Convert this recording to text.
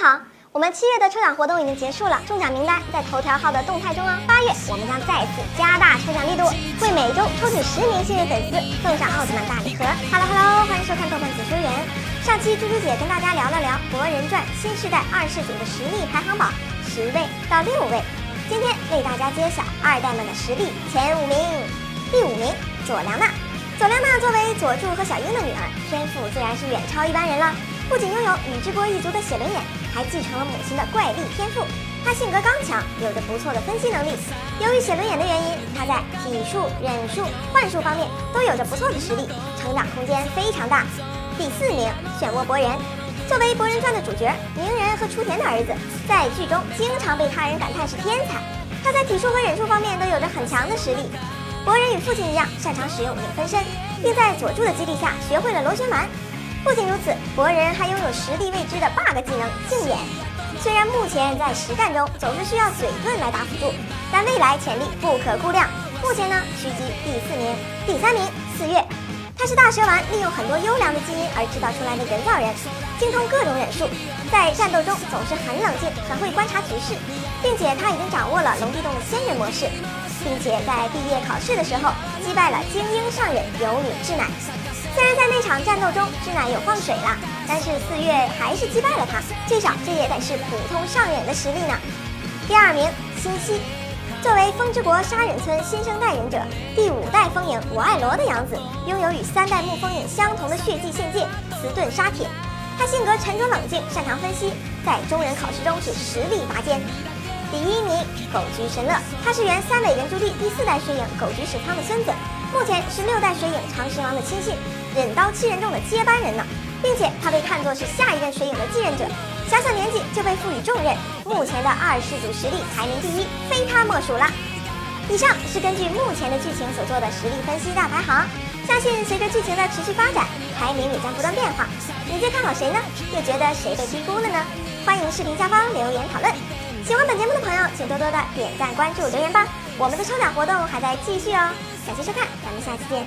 好，我们七月的抽奖活动已经结束了，中奖名单在头条号的动态中哦。八月我们将再次加大抽奖力度，会每周抽取十名幸运粉丝送上奥特曼大礼盒。Hello Hello，欢迎收看豆瓣解说员。上期猪猪姐跟大家聊了聊《博人传》新时代二世祖的实力排行榜，十位到六位。今天为大家揭晓二代们的实力前五名。第五名佐良娜，佐良娜作为佐助和小樱的女儿，天赋自然是远超一般人了。不仅拥有宇智波一族的写轮眼，还继承了母亲的怪力天赋。他性格刚强，有着不错的分析能力。由于写轮眼的原因，他在体术、忍术、幻术方面都有着不错的实力，成长空间非常大。第四名，漩涡博人。作为《博人传》的主角，鸣人和雏田的儿子，在剧中经常被他人感叹是天才。他在体术和忍术方面都有着很强的实力。博人与父亲一样，擅长使用影分身，并在佐助的激励下学会了螺旋丸。不仅如此，博人还拥有实力未知的 bug 技能镜眼。虽然目前在实战中总是需要嘴遁来打辅助，但未来潜力不可估量。目前呢，狙击第四名，第三名四月，他是大蛇丸利用很多优良的基因而制造出来的人造人，精通各种忍术，在战斗中总是很冷静，很会观察局势，并且他已经掌握了龙地洞的仙人模式，并且在毕业考试的时候击败了精英上忍有女智乃。虽然在那场战斗中，志乃有放水了，但是四月还是击败了他，至少这也得是普通上忍的实力呢。第二名，新希，作为风之国杀忍村新生代忍者，第五代风影我爱罗的养子，拥有与三代木风影相同的血祭献界磁盾杀铁。他性格沉着冷静，擅长分析，在中忍考试中是实力拔尖。第一名，狗居神乐，他是原三尾人柱地第四代水影狗居石仓的孙子。目前是六代水影长石王的亲信，忍刀七人众的接班人呢，并且他被看作是下一任水影的继任者。小小年纪就被赋予重任，目前的二世祖实力排名第一，非他莫属了。以上是根据目前的剧情所做的实力分析大排行，相信随着剧情的持续发展，排名也将不断变化。你最看好谁呢？又觉得谁被低估了呢？欢迎视频下方留言讨论。本节目的朋友，请多多的点赞、关注、留言吧。我们的抽奖活动还在继续哦。感谢收看，咱们下期见。